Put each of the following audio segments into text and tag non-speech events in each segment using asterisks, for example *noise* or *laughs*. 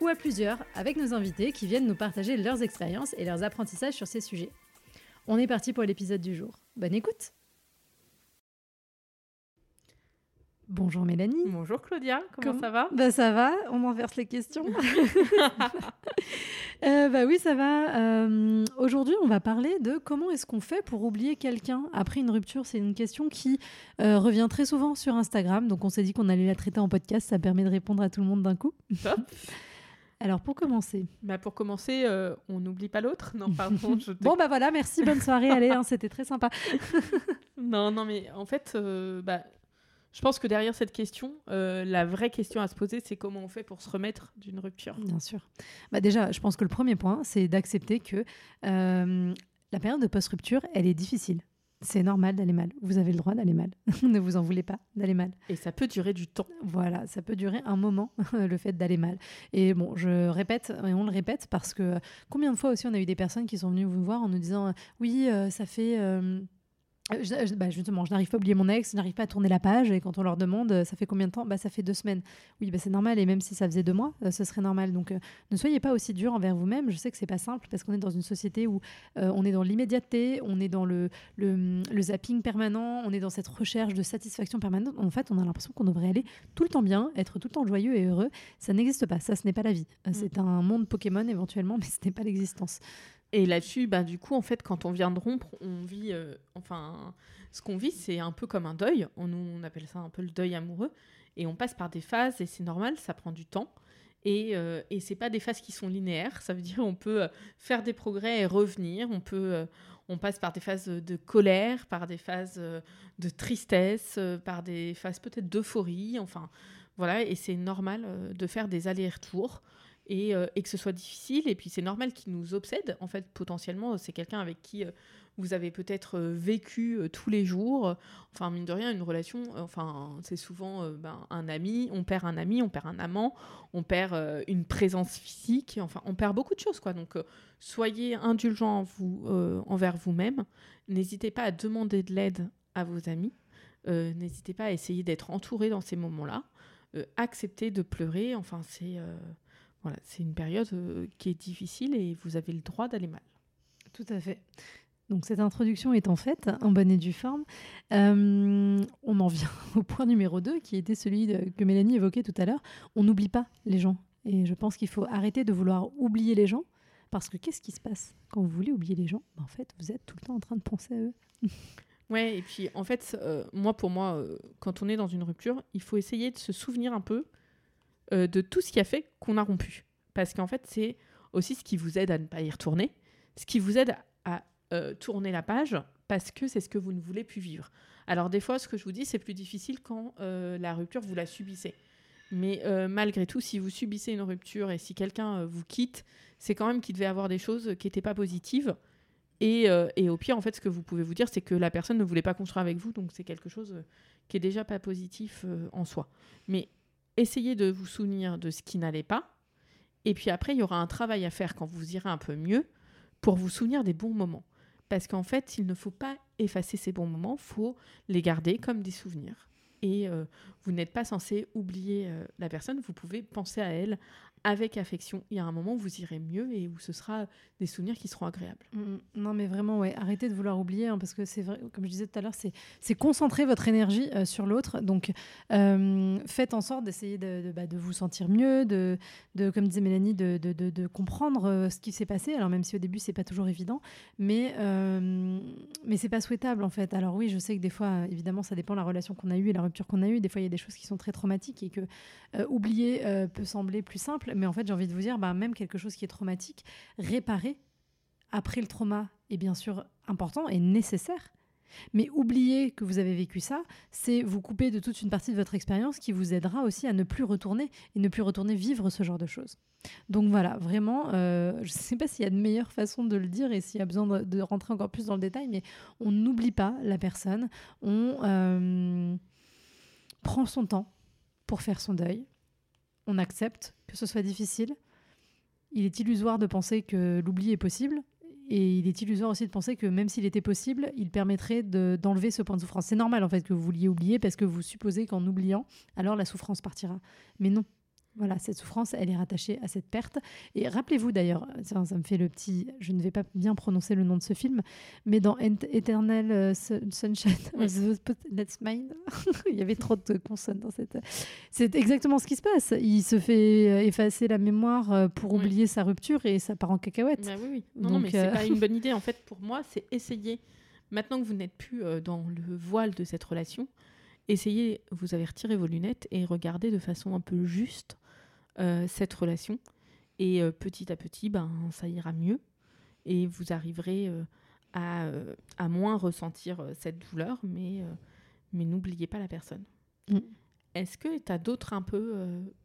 ou à plusieurs avec nos invités qui viennent nous partager leurs expériences et leurs apprentissages sur ces sujets. On est parti pour l'épisode du jour. Bonne écoute Bonjour Mélanie. Bonjour Claudia, comment ça va? Bah ça va, on m'enverse les questions. *laughs* *laughs* euh, bah oui, ça va. Euh, Aujourd'hui, on va parler de comment est-ce qu'on fait pour oublier quelqu'un après une rupture. C'est une question qui euh, revient très souvent sur Instagram, donc on s'est dit qu'on allait la traiter en podcast. Ça permet de répondre à tout le monde d'un coup. Top. *laughs* Alors pour commencer. Bah pour commencer, euh, on n'oublie pas l'autre. Non, pardon. *laughs* Je Bon bah voilà, merci, bonne soirée, allez, hein, c'était très sympa. *laughs* Non, non, mais en fait, euh, bah, je pense que derrière cette question, euh, la vraie question à se poser, c'est comment on fait pour se remettre d'une rupture. Bien sûr. Bah déjà, je pense que le premier point, c'est d'accepter que la période de post-rupture, elle est difficile. C'est normal d'aller mal. Vous avez le droit d'aller mal. *laughs* ne vous en voulez pas d'aller mal. Et ça peut durer du temps. Voilà, ça peut durer un moment, *laughs* le fait d'aller mal. Et bon, je répète, et on le répète, parce que combien de fois aussi on a eu des personnes qui sont venues vous voir en nous disant euh, Oui, euh, ça fait. euh, euh, je- je- bah, justement, je n'arrive pas à oublier mon ex, je n'arrive pas à tourner la page. Et quand on leur demande, euh, ça fait combien de temps? Bah, Ça fait deux semaines. Oui, bah, c'est normal. Et même si ça faisait deux mois, euh, ce serait normal. Donc, euh, ne soyez pas aussi dur envers vous-même. Je sais que c'est pas simple parce qu'on est dans une société où euh, on est dans l'immédiateté, on est dans le, le, le zapping permanent, on est dans cette recherche de satisfaction permanente. En fait, on a l'impression qu'on devrait aller tout le temps bien, être tout le temps joyeux et heureux. Ça n'existe pas. Ça, ce n'est pas la vie. Euh, C'est un monde Pokémon éventuellement, *laughs* mais ce n'est pas l'existence. Et là-dessus, bah, du coup, en fait, quand on vient de rompre, on vit. euh, enfin, ce qu'on vit, c'est un peu comme un deuil. On, appelle ça un peu le deuil amoureux. Et on passe par des phases, et c'est normal, ça prend du temps. Et, euh, et c'est pas des phases qui sont linéaires. Ça veut dire on peut euh, faire des progrès et revenir. On peut, euh, on passe par des phases de colère, par des phases de tristesse, par des phases peut-être d'euphorie. Enfin, voilà. Et c'est normal de faire des allers-retours et, euh, et que ce soit difficile. Et puis c'est normal qu'il nous obsède. En fait, potentiellement, c'est quelqu'un avec qui euh, vous avez peut-être euh, vécu tous les jours. Enfin, mine de rien, une relation, enfin, c'est souvent ben, un ami. On perd un ami, on perd un amant, on perd une présence physique. Enfin, on perd beaucoup de choses, quoi. Donc, soyez indulgents envers vous-même. N'hésitez pas à demander de l'aide à vos amis. N'hésitez pas à essayer d'être entouré dans ces moments-là. Accepter de pleurer. Enfin, c'est voilà, c'est une période euh, qui est difficile et vous avez le droit d'aller mal. Tout à fait. Donc cette introduction étant faite, en bonne et due forme, euh, on en vient *laughs* au point numéro 2, qui était celui de- que Mélanie évoquait tout à l'heure. On n'oublie pas les gens. Et je pense qu'il faut arrêter de vouloir oublier les gens, parce que qu'est-ce qui se passe? Quand vous voulez oublier les gens Ben, En fait, vous êtes tout le temps en train de penser à eux. *laughs* Ouais, et puis en fait, euh, moi pour moi, euh, quand on est dans une rupture, il faut essayer de se souvenir un peu euh, de tout ce qui a fait qu'on a rompu. Parce qu'en fait, c'est aussi ce qui vous aide à ne pas y retourner, ce qui vous aide à euh, tourner la page, parce que c'est ce que vous ne voulez plus vivre. Alors des fois, ce que je vous dis, c'est plus difficile quand euh, la rupture, vous la subissez. Mais malgré tout, si vous subissez une rupture et si quelqu'un vous quitte, c'est quand même qu'il devait avoir des choses qui n'étaient pas positives. Et, et au pire, en fait, ce que vous pouvez vous dire, c'est que la personne ne voulait pas construire avec vous, donc c'est quelque chose qui est déjà pas positif en soi. Mais essayez de vous souvenir de ce qui n'allait pas. Et puis après, il y aura un travail à faire quand vous irez un peu mieux pour vous souvenir des bons moments. Parce qu'en fait, il ne faut pas effacer ces bons moments, faut les garder comme des souvenirs. Et euh, vous n'êtes pas censé oublier euh, la personne, vous pouvez penser à elle avec affection. Il y a un moment où vous irez mieux et où ce sera des souvenirs qui seront agréables. Mm, Non, mais vraiment, ouais, arrêtez de vouloir oublier, hein, parce que c'est vrai, comme je disais tout à l'heure, c'est, concentrer votre énergie euh, sur l'autre. Donc, euh, faites en sorte d'essayer de, bah, de vous sentir mieux, de, de comme disait Mélanie, de, de, comprendre euh, ce qui s'est passé. Alors, même si au début, c'est pas toujours évident, mais, mais c'est pas souhaitable, en fait. Alors, oui, je sais que des fois, évidemment, ça dépend de la relation qu'on a eue et la rupture qu'on a eue. Des fois, il y a des choses qui sont très traumatiques et que oublier peut sembler plus simple, mais en fait, j'ai envie de vous dire, bah, même quelque chose qui est traumatique, réparer après le trauma est bien sûr important et nécessaire, Mais oublier que vous avez vécu ça, c'est vous couper de toute une partie de votre expérience qui vous aidera aussi à ne plus retourner et ne plus retourner vivre ce genre de choses. Donc voilà, vraiment, euh, je ne sais pas s'il y a de meilleure façon de le dire et s'il y a besoin de, rentrer encore plus dans le détail, mais on n'oublie pas la personne, on euh, prend son temps pour faire son deuil, on accepte que ce soit difficile. Il est illusoire de penser que l'oubli est possible. Et il est illusoire aussi de penser que même s'il était possible, il permettrait d'enlever ce point de souffrance. C'est normal en fait que vous vouliez oublier parce que vous supposez qu'en oubliant, alors la souffrance partira. Mais non, voilà, cette souffrance, elle est rattachée à cette perte. Et rappelez-vous d'ailleurs, ça, me fait le petit, je ne vais pas bien prononcer le nom de ce film, mais dans Eternal euh, Sunshine of the Mind, *laughs* il y avait trop de consonnes dans cette. C'est exactement ce qui se passe. Il se fait euh, effacer la mémoire euh, pour oublier sa rupture et ça part en cacahuète. Bah oui, oui. Non, non, mais c'est pas une bonne *laughs* idée. En fait, pour moi, c'est essayer. Maintenant que vous n'êtes plus dans le voile de cette relation, essayez, vous avez retiré vos lunettes et regardez de façon un peu juste cette relation. Et euh, petit à petit, ben, ça ira mieux. Et vous arriverez euh, à, à, moins ressentir cette douleur, mais, mais n'oubliez pas la personne. Mm. Est-ce que tu as d'autres un peu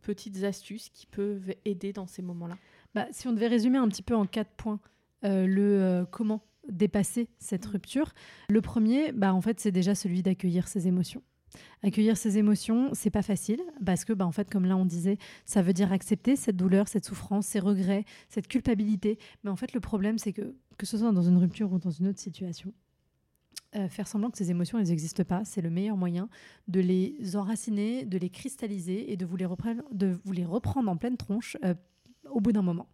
petites astuces qui peuvent aider dans ces moments-là? Bah, Si on devait résumer un petit peu en quatre points, le comment dépasser cette mm. rupture, le premier, bah, en fait, c'est déjà celui d'accueillir ses émotions. Accueillir ses émotions, c'est pas facile parce que, bah, en fait, comme là on disait, ça veut dire accepter cette douleur, cette souffrance, ces regrets, cette culpabilité. Mais en fait, le problème, c'est que, que ce soit dans une rupture ou dans une autre situation, euh, faire semblant que ces émotions, elles n'existent pas, c'est le meilleur moyen de les enraciner, de les cristalliser et de vous les reprendre, de reprendre en pleine tronche euh, au bout d'un moment.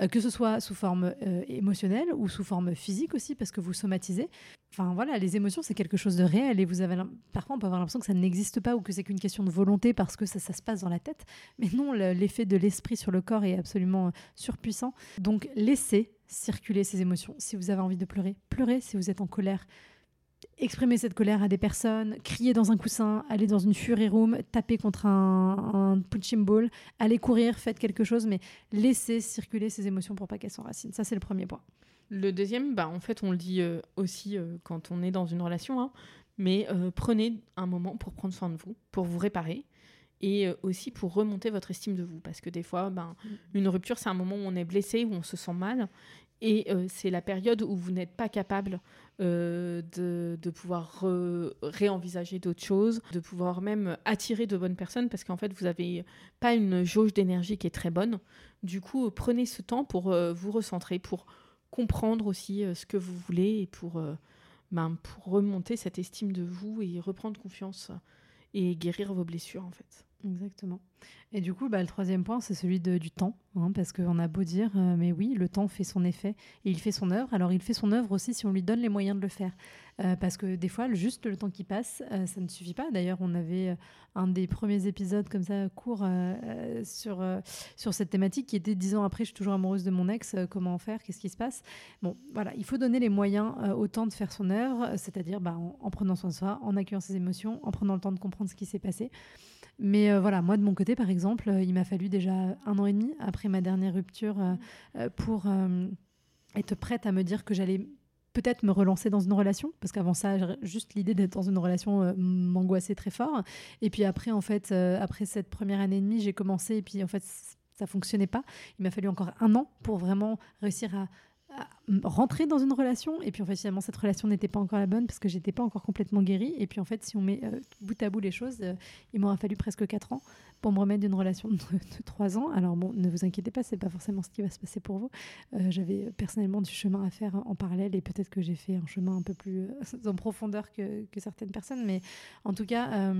Euh, que ce soit sous forme euh, émotionnelle ou sous forme physique aussi, parce que vous somatisez. Enfin voilà, les émotions, c'est quelque chose de réel et vous avez parfois on peut avoir l'impression que ça n'existe pas ou que c'est qu'une question de volonté parce que ça, ça se passe dans la tête. Mais non, l'effet de l'esprit sur le corps est absolument euh, surpuissant. Donc laissez circuler ces émotions. Si vous avez envie de pleurer, pleurez. Si vous êtes en colère, exprimer cette colère à des personnes, crier dans un coussin, aller dans une fury room, taper contre un, un punching ball, aller courir, faites quelque chose, mais laissez circuler ces émotions pour pas qu'elles s'enracinent. Ça, c'est le premier point. Le deuxième, bah, en fait, on le dit euh, aussi euh, quand on est dans une relation, hein, mais euh, prenez un moment pour prendre soin de vous, pour vous réparer et aussi pour remonter votre estime de vous. Parce que des fois, ben, mm. une rupture, c'est un moment où on est blessé, où on se sent mal. Et c'est la période où vous n'êtes pas capable euh, de, pouvoir réenvisager d'autres choses, de pouvoir même attirer de bonnes personnes parce qu'en fait, vous n'avez pas une jauge d'énergie qui est très bonne. Du coup, prenez ce temps pour euh, vous recentrer, pour comprendre aussi euh, ce que vous voulez et pour, ben, pour remonter cette estime de vous et reprendre confiance et guérir vos blessures en fait. Exactement. Et du coup, bah, le troisième point, c'est celui du temps, hein, parce qu'on a beau dire, euh, mais oui, le temps fait son effet et il fait son œuvre. Alors, il fait son œuvre aussi si on lui donne les moyens de le faire, euh, parce que des fois, juste le temps qui passe, euh, ça ne suffit pas. D'ailleurs, on avait un des premiers épisodes comme ça court sur sur cette thématique qui était dix ans après, je suis toujours amoureuse de mon ex, comment faire, qu'est-ce qui se passe? Bon, voilà, il faut donner les moyens au temps de faire son œuvre, c'est-à-dire bah, en, en, prenant soin de soi, en accueillant ses émotions, en prenant le temps de comprendre ce qui s'est passé. Mais voilà, moi de mon côté, par exemple, euh, il m'a fallu déjà un an et demi après ma dernière rupture euh, pour être prête à me dire que j'allais peut-être me relancer dans une relation, parce qu'avant ça, juste l'idée d'être dans une relation m'angoissait très fort. Et puis après, en fait, après cette première année et demie, j'ai commencé, et puis en fait, ça fonctionnait pas. Il m'a fallu encore un an pour vraiment réussir à rentrer dans une relation. Et puis en fait finalement cette relation n'était pas encore la bonne parce que j'étais pas encore complètement guérie. Et puis en fait si on met euh, bout à bout les choses euh, il m'aura fallu presque 4 ans pour me remettre d'une relation de, 3 ans. Alors bon ne vous inquiétez pas c'est pas forcément ce qui va se passer pour vous. Euh, j'avais personnellement du chemin à faire en parallèle et peut-être que j'ai fait un chemin un peu plus *laughs* en profondeur que, certaines personnes. Mais en tout cas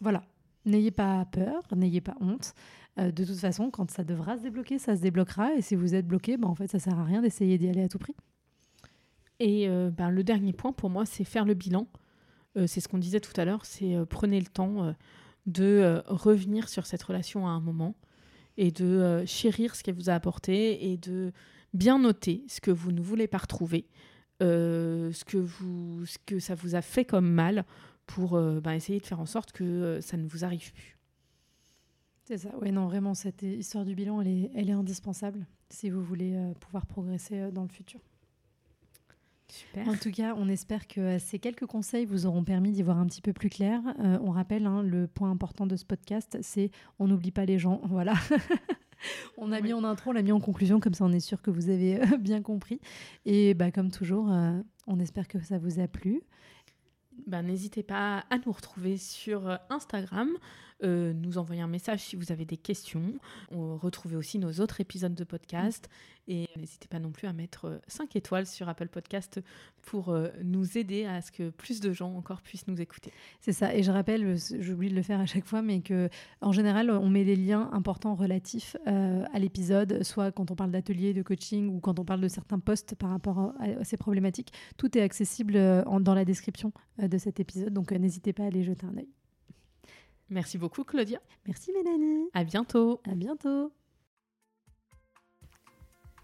voilà n'ayez pas peur n'ayez pas honte euh, de toute façon, quand ça devra se débloquer, ça se débloquera. Et si vous êtes bloqué, ben, en fait, ça sert à rien d'essayer d'y aller à tout prix. Et euh, ben, le dernier point pour moi, c'est faire le bilan. Euh, c'est ce qu'on disait tout à l'heure, c'est prenez le temps de revenir sur cette relation à un moment et de chérir ce qu'elle vous a apporté et de bien noter ce que vous ne voulez pas retrouver, ce, que vous, ce que ça vous a fait comme mal pour ben, essayer de faire en sorte que ça ne vous arrive plus. C'est ça, oui, non, vraiment, cette histoire du bilan, elle est, elle est indispensable si vous voulez euh, pouvoir progresser euh, dans le futur. Super. En tout cas, on espère que ces quelques conseils vous auront permis d'y voir un petit peu plus clair. Euh, on rappelle, hein, le point important de ce podcast, c'est on n'oublie pas les gens. *laughs* Voilà. *laughs* on a mis en intro, on l'a mis en conclusion, comme ça on est sûr que vous avez euh, bien compris. Et bah, comme toujours, euh, on espère que ça vous a plu. Ben, N'hésitez pas à nous retrouver sur euh, Instagram, euh, nous envoyer un message si vous avez des questions. On retrouver aussi nos autres épisodes de podcast. Et n'hésitez pas non plus à mettre 5 étoiles sur Apple Podcast pour euh, nous aider à ce que plus de gens encore puissent nous écouter. C'est ça. Et je rappelle, euh, j'oublie de le faire à chaque fois, mais que en général, on met les liens importants relatifs euh, à l'épisode, soit quand on parle d'atelier, de coaching ou quand on parle de certains posts par rapport à, ces problématiques. Tout est accessible euh, dans la description euh, de cet épisode, donc euh, n'hésitez pas à aller jeter un œil. Merci beaucoup, Claudia. Merci Mélanie. À bientôt. À bientôt.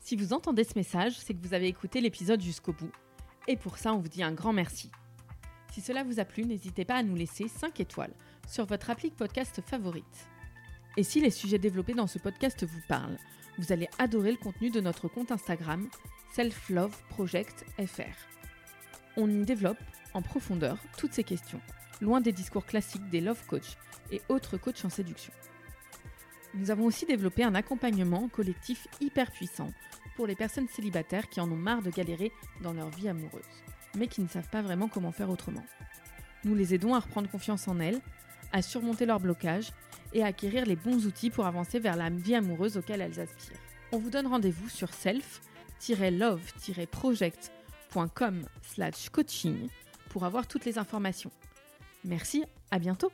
Si vous entendez ce message, c'est que vous avez écouté l'épisode jusqu'au bout. Et pour ça, on vous dit un grand merci. Si cela vous a plu, n'hésitez pas à nous laisser 5 étoiles sur votre appli podcast favorite. Et si les sujets développés dans ce podcast vous parlent, vous allez adorer le contenu de notre compte Instagram Self Love Project FR. On y développe en profondeur toutes ces questions, loin des discours classiques des love coach et autres coachs en séduction. Nous avons aussi développé un accompagnement collectif hyper puissant pour les personnes célibataires qui en ont marre de galérer dans leur vie amoureuse, mais qui ne savent pas vraiment comment faire autrement. Nous les aidons à reprendre confiance en elles, à surmonter leurs blocages et à acquérir les bons outils pour avancer vers la vie amoureuse auquel elles aspirent. On vous donne rendez-vous sur self-love-project.com slash coaching pour avoir toutes les informations. Merci, à bientôt